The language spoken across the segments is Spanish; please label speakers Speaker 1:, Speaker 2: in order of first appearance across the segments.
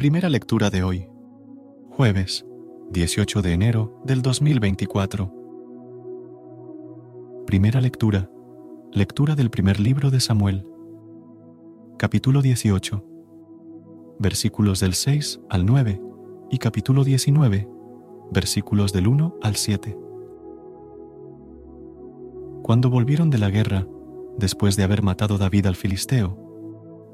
Speaker 1: Primera lectura de hoy, jueves 18 de enero del 2024. Primera lectura, lectura del primer libro de Samuel, capítulo 18, versículos del 6 al 9 y capítulo 19, versículos del 1 al 7. Cuando volvieron de la guerra, después de haber matado David al filisteo,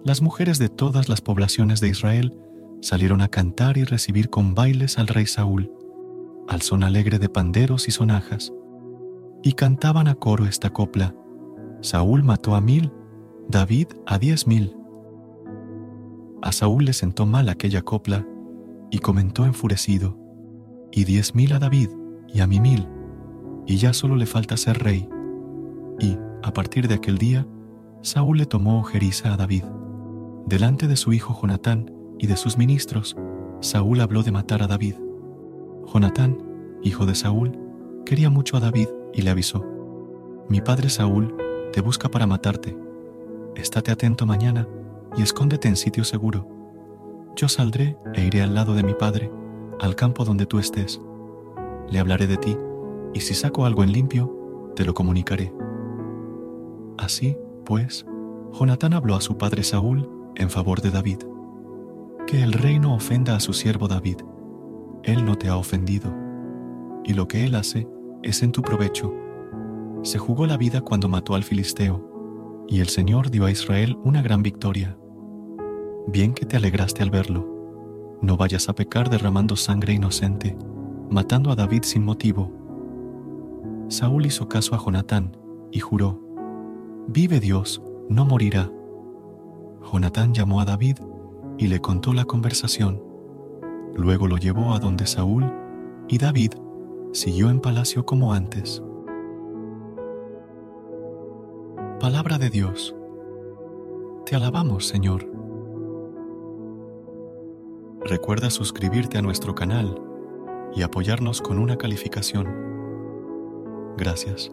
Speaker 1: las mujeres de todas las poblaciones de Israel salieron a cantar y recibir con bailes al rey Saúl, al son alegre de panderos y sonajas, y cantaban a coro esta copla. Saúl mató a mil, David a diez mil. A Saúl le sentó mal aquella copla, y comentó enfurecido, y diez mil a David, y a mí mil, y ya solo le falta ser rey. Y, a partir de aquel día, Saúl le tomó ojeriza a David. Delante de su hijo Jonatán, y de sus ministros, Saúl habló de matar a David. Jonatán, hijo de Saúl, quería mucho a David y le avisó, Mi padre Saúl te busca para matarte. Estate atento mañana y escóndete en sitio seguro. Yo saldré e iré al lado de mi padre, al campo donde tú estés. Le hablaré de ti, y si saco algo en limpio, te lo comunicaré. Así, pues, Jonatán habló a su padre Saúl en favor de David que el rey no ofenda a su siervo David. Él no te ha ofendido, y lo que él hace es en tu provecho. Se jugó la vida cuando mató al filisteo, y el Señor dio a Israel una gran victoria. Bien que te alegraste al verlo. No vayas a pecar derramando sangre inocente, matando a David sin motivo. Saúl hizo caso a Jonatán y juró, Vive Dios, no morirá. Jonatán llamó a David y le contó la conversación. Luego lo llevó a donde Saúl y David siguió en palacio como antes. Palabra de Dios. Te alabamos, Señor. Recuerda suscribirte a nuestro canal y apoyarnos con una calificación. Gracias.